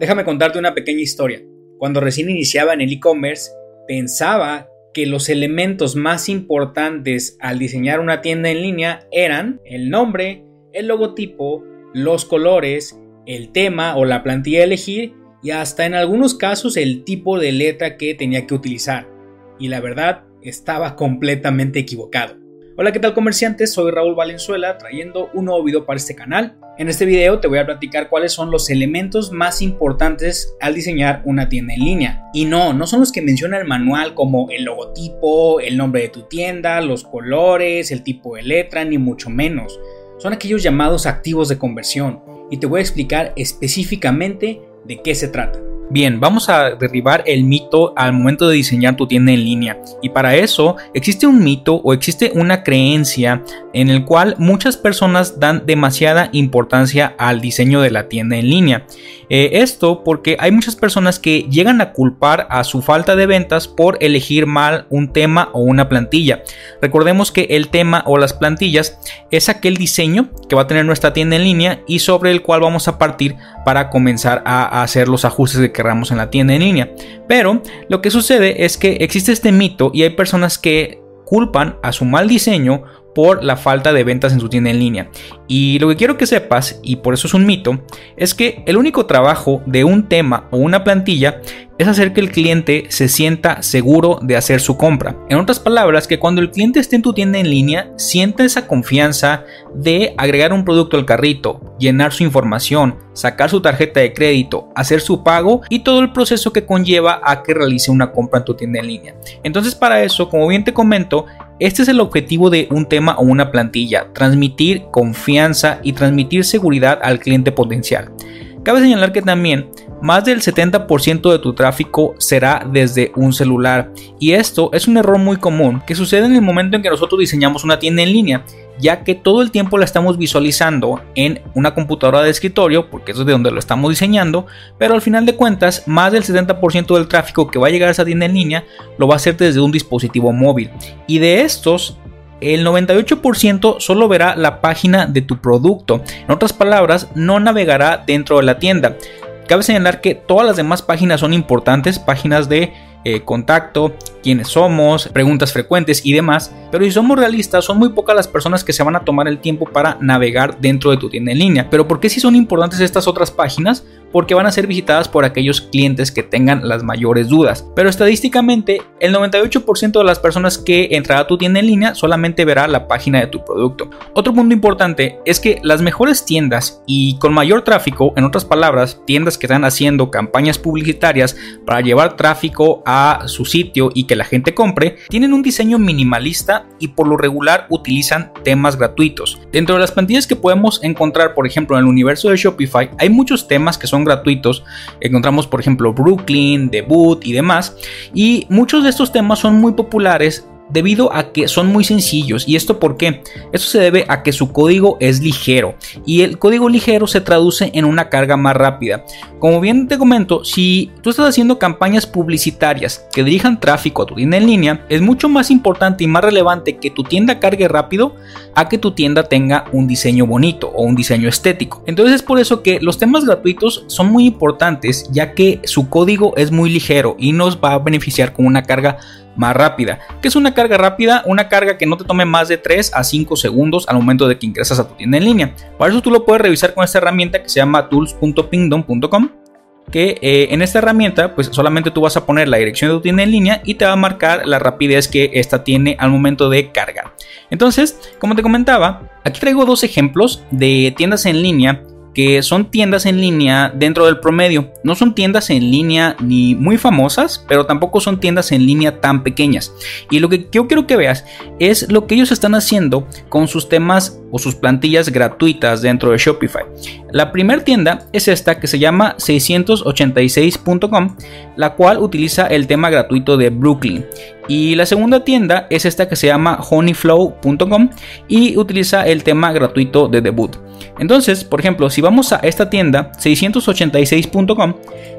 Déjame contarte una pequeña historia. Cuando recién iniciaba en el e-commerce, pensaba que los elementos más importantes al diseñar una tienda en línea eran el nombre, el logotipo, los colores, el tema o la plantilla a elegir y hasta en algunos casos el tipo de letra que tenía que utilizar. Y la verdad, estaba completamente equivocado. Hola, ¿qué tal comerciantes? Soy Raúl Valenzuela trayendo un nuevo video para este canal. En este video te voy a platicar cuáles son los elementos más importantes al diseñar una tienda en línea. Y no, no son los que menciona el manual como el logotipo, el nombre de tu tienda, los colores, el tipo de letra, ni mucho menos. Son aquellos llamados activos de conversión y te voy a explicar específicamente de qué se trata. Bien, vamos a derribar el mito al momento de diseñar tu tienda en línea. Y para eso existe un mito o existe una creencia en el cual muchas personas dan demasiada importancia al diseño de la tienda en línea. Eh, esto porque hay muchas personas que llegan a culpar a su falta de ventas por elegir mal un tema o una plantilla. Recordemos que el tema o las plantillas es aquel diseño que va a tener nuestra tienda en línea y sobre el cual vamos a partir para comenzar a hacer los ajustes que queramos en la tienda en línea. Pero lo que sucede es que existe este mito y hay personas que culpan a su mal diseño por la falta de ventas en su tienda en línea. Y lo que quiero que sepas, y por eso es un mito, es que el único trabajo de un tema o una plantilla es hacer que el cliente se sienta seguro de hacer su compra. En otras palabras, que cuando el cliente esté en tu tienda en línea, sienta esa confianza de agregar un producto al carrito, llenar su información, sacar su tarjeta de crédito, hacer su pago y todo el proceso que conlleva a que realice una compra en tu tienda en línea. Entonces para eso, como bien te comento, este es el objetivo de un tema o una plantilla, transmitir confianza y transmitir seguridad al cliente potencial. Cabe señalar que también más del 70% de tu tráfico será desde un celular y esto es un error muy común que sucede en el momento en que nosotros diseñamos una tienda en línea ya que todo el tiempo la estamos visualizando en una computadora de escritorio, porque eso es de donde lo estamos diseñando, pero al final de cuentas, más del 70% del tráfico que va a llegar a esa tienda en línea lo va a hacer desde un dispositivo móvil. Y de estos, el 98% solo verá la página de tu producto. En otras palabras, no navegará dentro de la tienda. Cabe señalar que todas las demás páginas son importantes, páginas de eh, contacto, quiénes somos, preguntas frecuentes y demás. Pero si somos realistas, son muy pocas las personas que se van a tomar el tiempo para navegar dentro de tu tienda en línea. Pero ¿por qué si son importantes estas otras páginas? Porque van a ser visitadas por aquellos clientes que tengan las mayores dudas. Pero estadísticamente, el 98% de las personas que entrará a tu tienda en línea solamente verá la página de tu producto. Otro punto importante es que las mejores tiendas y con mayor tráfico, en otras palabras, tiendas que están haciendo campañas publicitarias para llevar tráfico a su sitio y que la gente compre, tienen un diseño minimalista y por lo regular utilizan temas gratuitos. Dentro de las plantillas que podemos encontrar, por ejemplo, en el universo de Shopify, hay muchos temas que son gratuitos. Encontramos, por ejemplo, Brooklyn, Debut y demás. Y muchos de estos temas son muy populares debido a que son muy sencillos. ¿Y esto por qué? Esto se debe a que su código es ligero y el código ligero se traduce en una carga más rápida. Como bien te comento, si tú estás haciendo campañas publicitarias que dirijan tráfico a tu tienda en línea, es mucho más importante y más relevante que tu tienda cargue rápido a que tu tienda tenga un diseño bonito o un diseño estético. Entonces es por eso que los temas gratuitos son muy importantes ya que su código es muy ligero y nos va a beneficiar con una carga más rápida. ¿Qué es una carga rápida? Una carga que no te tome más de 3 a 5 segundos al momento de que ingresas a tu tienda en línea. Para eso tú lo puedes revisar con esta herramienta que se llama tools.pingdom.com que eh, en esta herramienta pues solamente tú vas a poner la dirección de tu tienda en línea y te va a marcar la rapidez que esta tiene al momento de cargar. Entonces, como te comentaba, aquí traigo dos ejemplos de tiendas en línea que son tiendas en línea dentro del promedio. No son tiendas en línea ni muy famosas, pero tampoco son tiendas en línea tan pequeñas. Y lo que yo quiero que veas es lo que ellos están haciendo con sus temas o sus plantillas gratuitas dentro de Shopify. La primera tienda es esta que se llama 686.com, la cual utiliza el tema gratuito de Brooklyn. Y la segunda tienda es esta que se llama honeyflow.com y utiliza el tema gratuito de debut. Entonces, por ejemplo, si vamos a esta tienda 686.com,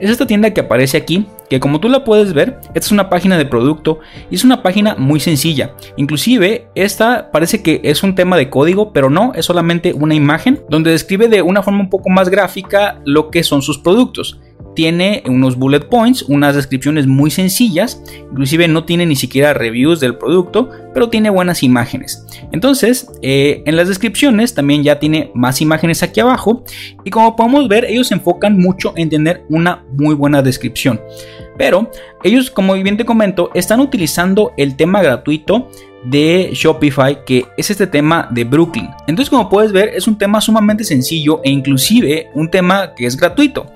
es esta tienda que aparece aquí, que como tú la puedes ver, esta es una página de producto y es una página muy sencilla. Inclusive, esta parece que es un tema de código, pero no, es solamente una imagen donde describe de una forma un poco más gráfica lo que son sus productos. Tiene unos bullet points, unas descripciones muy sencillas, inclusive no tiene ni siquiera reviews del producto, pero tiene buenas imágenes. Entonces, eh, en las descripciones también ya tiene más imágenes aquí abajo y como podemos ver, ellos se enfocan mucho en tener una muy buena descripción. Pero ellos, como bien te comento, están utilizando el tema gratuito de Shopify que es este tema de Brooklyn. Entonces como puedes ver es un tema sumamente sencillo e inclusive un tema que es gratuito.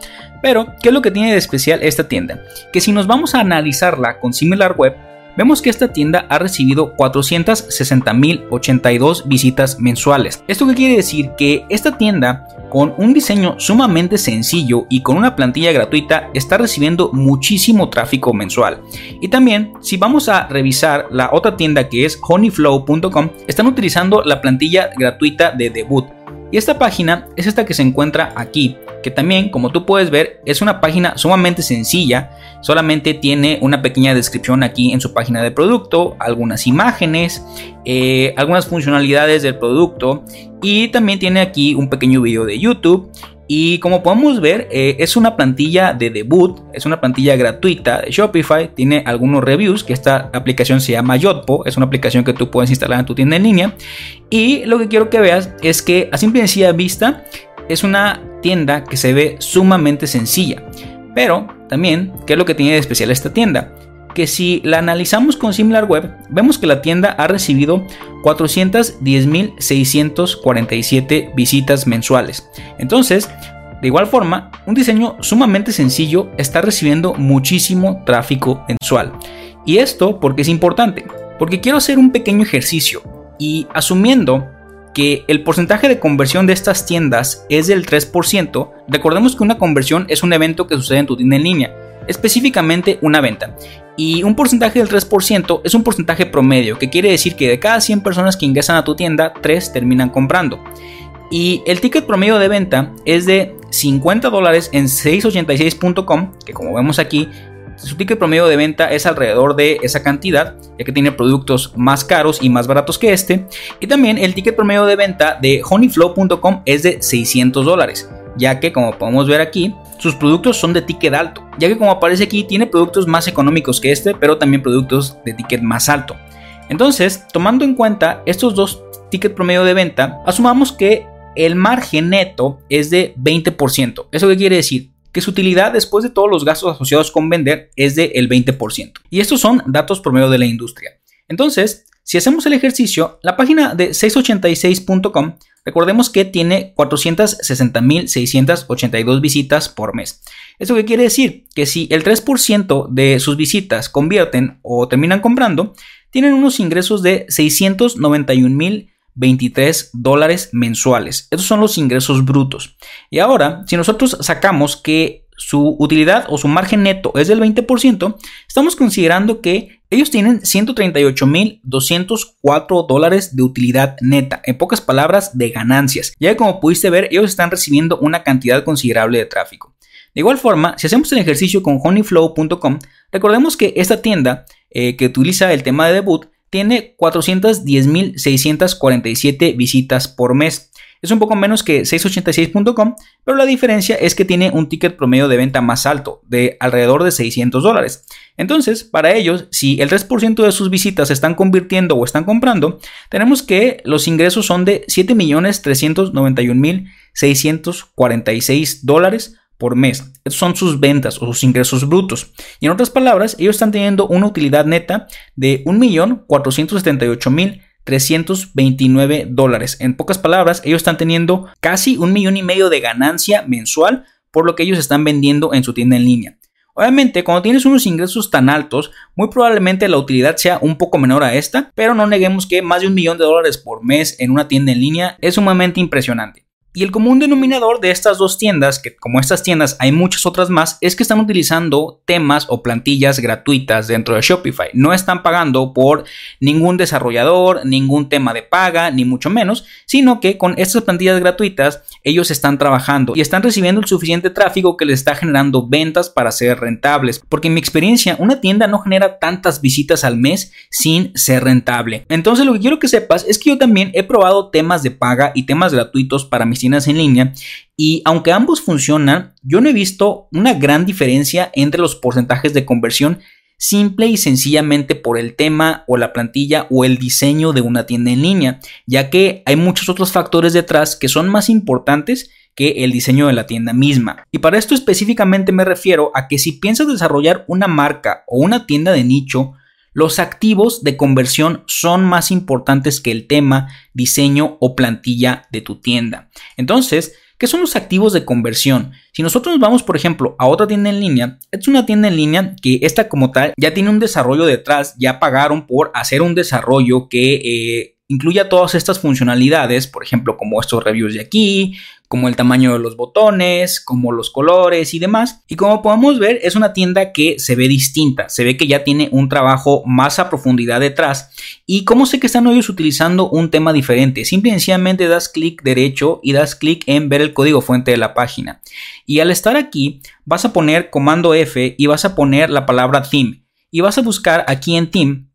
Pero, ¿qué es lo que tiene de especial esta tienda? Que si nos vamos a analizarla con SimilarWeb, vemos que esta tienda ha recibido 460.082 visitas mensuales. ¿Esto qué quiere decir? Que esta tienda con un diseño sumamente sencillo y con una plantilla gratuita está recibiendo muchísimo tráfico mensual. Y también, si vamos a revisar la otra tienda que es honeyflow.com, están utilizando la plantilla gratuita de debut. Y esta página es esta que se encuentra aquí, que también, como tú puedes ver, es una página sumamente sencilla, solamente tiene una pequeña descripción aquí en su página de producto, algunas imágenes, eh, algunas funcionalidades del producto y también tiene aquí un pequeño video de YouTube y como podemos ver, eh, es una plantilla de debut, es una plantilla gratuita de Shopify, tiene algunos reviews, que esta aplicación se llama Yotpo, es una aplicación que tú puedes instalar en tu tienda en línea. Y lo que quiero que veas es que a simple vista, es una tienda que se ve sumamente sencilla. Pero también, ¿qué es lo que tiene de especial esta tienda? que si la analizamos con SimilarWeb, vemos que la tienda ha recibido 410.647 visitas mensuales. Entonces, de igual forma, un diseño sumamente sencillo está recibiendo muchísimo tráfico mensual. Y esto porque es importante, porque quiero hacer un pequeño ejercicio y asumiendo que el porcentaje de conversión de estas tiendas es del 3%, recordemos que una conversión es un evento que sucede en tu tienda en línea, específicamente una venta. Y un porcentaje del 3% es un porcentaje promedio, que quiere decir que de cada 100 personas que ingresan a tu tienda, 3 terminan comprando. Y el ticket promedio de venta es de 50 dólares en 686.com, que como vemos aquí, su ticket promedio de venta es alrededor de esa cantidad, ya que tiene productos más caros y más baratos que este. Y también el ticket promedio de venta de honeyflow.com es de 600 dólares, ya que como podemos ver aquí, sus productos son de ticket alto, ya que como aparece aquí tiene productos más económicos que este, pero también productos de ticket más alto. Entonces, tomando en cuenta estos dos tickets promedio de venta, asumamos que el margen neto es de 20%. ¿Eso qué quiere decir? Que su utilidad después de todos los gastos asociados con vender es del 20%. Y estos son datos promedio de la industria. Entonces, si hacemos el ejercicio, la página de 686.com Recordemos que tiene 460.682 visitas por mes. ¿Eso qué quiere decir? Que si el 3% de sus visitas convierten o terminan comprando, tienen unos ingresos de 691.023 dólares mensuales. Esos son los ingresos brutos. Y ahora, si nosotros sacamos que su utilidad o su margen neto es del 20%, estamos considerando que ellos tienen 138.204 dólares de utilidad neta, en pocas palabras, de ganancias, ya que como pudiste ver, ellos están recibiendo una cantidad considerable de tráfico. De igual forma, si hacemos el ejercicio con honeyflow.com, recordemos que esta tienda eh, que utiliza el tema de debut tiene 410.647 visitas por mes. Es un poco menos que 686.com, pero la diferencia es que tiene un ticket promedio de venta más alto, de alrededor de 600 dólares. Entonces, para ellos, si el 3% de sus visitas están convirtiendo o están comprando, tenemos que los ingresos son de 7.391.646 dólares por mes. Son sus ventas o sus ingresos brutos. Y en otras palabras, ellos están teniendo una utilidad neta de 1.478.000 329 dólares. En pocas palabras, ellos están teniendo casi un millón y medio de ganancia mensual por lo que ellos están vendiendo en su tienda en línea. Obviamente, cuando tienes unos ingresos tan altos, muy probablemente la utilidad sea un poco menor a esta, pero no neguemos que más de un millón de dólares por mes en una tienda en línea es sumamente impresionante. Y el común denominador de estas dos tiendas, que como estas tiendas hay muchas otras más, es que están utilizando temas o plantillas gratuitas dentro de Shopify. No están pagando por ningún desarrollador, ningún tema de paga, ni mucho menos, sino que con estas plantillas gratuitas ellos están trabajando y están recibiendo el suficiente tráfico que les está generando ventas para ser rentables. Porque en mi experiencia, una tienda no genera tantas visitas al mes sin ser rentable. Entonces lo que quiero que sepas es que yo también he probado temas de paga y temas gratuitos para mis en línea y aunque ambos funcionan, yo no he visto una gran diferencia entre los porcentajes de conversión simple y sencillamente por el tema o la plantilla o el diseño de una tienda en línea, ya que hay muchos otros factores detrás que son más importantes que el diseño de la tienda misma. Y para esto específicamente me refiero a que si piensas desarrollar una marca o una tienda de nicho, los activos de conversión son más importantes que el tema, diseño o plantilla de tu tienda. Entonces, ¿Qué son los activos de conversión? Si nosotros nos vamos, por ejemplo, a otra tienda en línea, es una tienda en línea que esta como tal ya tiene un desarrollo detrás, ya pagaron por hacer un desarrollo que eh, incluya todas estas funcionalidades, por ejemplo, como estos reviews de aquí, como el tamaño de los botones, como los colores y demás. Y como podemos ver, es una tienda que se ve distinta, se ve que ya tiene un trabajo más a profundidad detrás. Y como sé que están ellos utilizando un tema diferente, simplemente sencillamente das clic derecho y das clic en ver el código fuente de la página. Y al estar aquí, vas a poner comando F y vas a poner la palabra theme. Y vas a buscar aquí en theme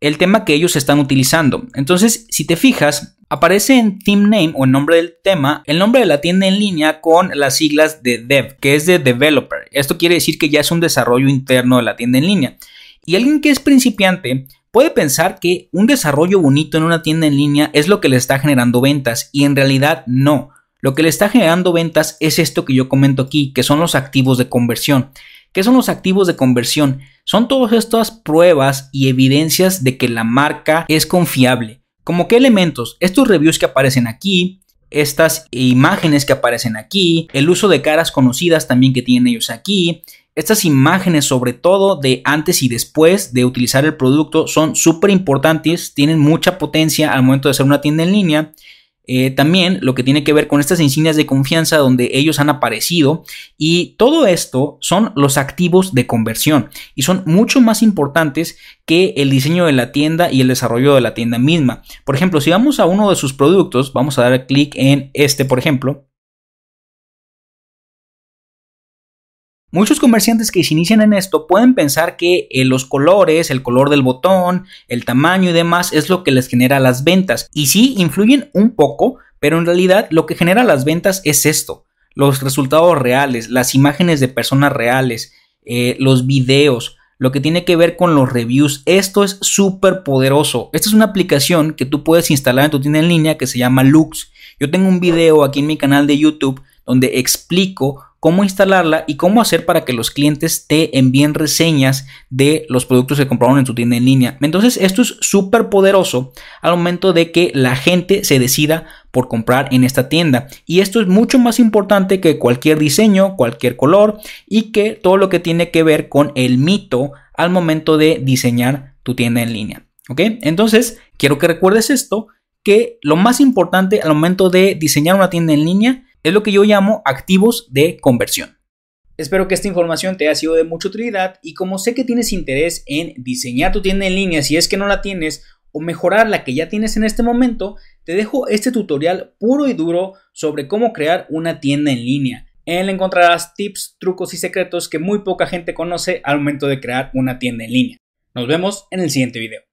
el tema que ellos están utilizando. Entonces, si te fijas, aparece en theme name o en nombre del tema el nombre de la tienda en línea con las siglas de dev, que es de developer. Esto quiere decir que ya es un desarrollo interno de la tienda en línea. Y alguien que es principiante puede pensar que un desarrollo bonito en una tienda en línea es lo que le está generando ventas y en realidad no. Lo que le está generando ventas es esto que yo comento aquí, que son los activos de conversión. ¿Qué son los activos de conversión? Son todas estas pruebas y evidencias de que la marca es confiable. ¿Como qué elementos? Estos reviews que aparecen aquí, estas imágenes que aparecen aquí, el uso de caras conocidas también que tienen ellos aquí, estas imágenes sobre todo de antes y después de utilizar el producto son súper importantes, tienen mucha potencia al momento de hacer una tienda en línea eh, también lo que tiene que ver con estas insignias de confianza donde ellos han aparecido y todo esto son los activos de conversión y son mucho más importantes que el diseño de la tienda y el desarrollo de la tienda misma. Por ejemplo, si vamos a uno de sus productos, vamos a dar clic en este, por ejemplo, Muchos comerciantes que se inician en esto pueden pensar que eh, los colores, el color del botón, el tamaño y demás es lo que les genera las ventas. Y sí, influyen un poco, pero en realidad lo que genera las ventas es esto. Los resultados reales, las imágenes de personas reales, eh, los videos, lo que tiene que ver con los reviews. Esto es súper poderoso. Esta es una aplicación que tú puedes instalar en tu tienda en línea que se llama Lux. Yo tengo un video aquí en mi canal de YouTube donde explico cómo instalarla y cómo hacer para que los clientes te envíen reseñas de los productos que compraron en tu tienda en línea. Entonces esto es súper poderoso al momento de que la gente se decida por comprar en esta tienda. Y esto es mucho más importante que cualquier diseño, cualquier color y que todo lo que tiene que ver con el mito al momento de diseñar tu tienda en línea. ¿Ok? Entonces, quiero que recuerdes esto, que lo más importante al momento de diseñar una tienda en línea es lo que yo llamo activos de conversión. Espero que esta información te haya sido de mucha utilidad y como sé que tienes interés en diseñar tu tienda en línea si es que no la tienes o mejorar la que ya tienes en este momento, te dejo este tutorial puro y duro sobre cómo crear una tienda en línea. En él encontrarás tips, trucos y secretos que muy poca gente conoce al momento de crear una tienda en línea. Nos vemos en el siguiente video.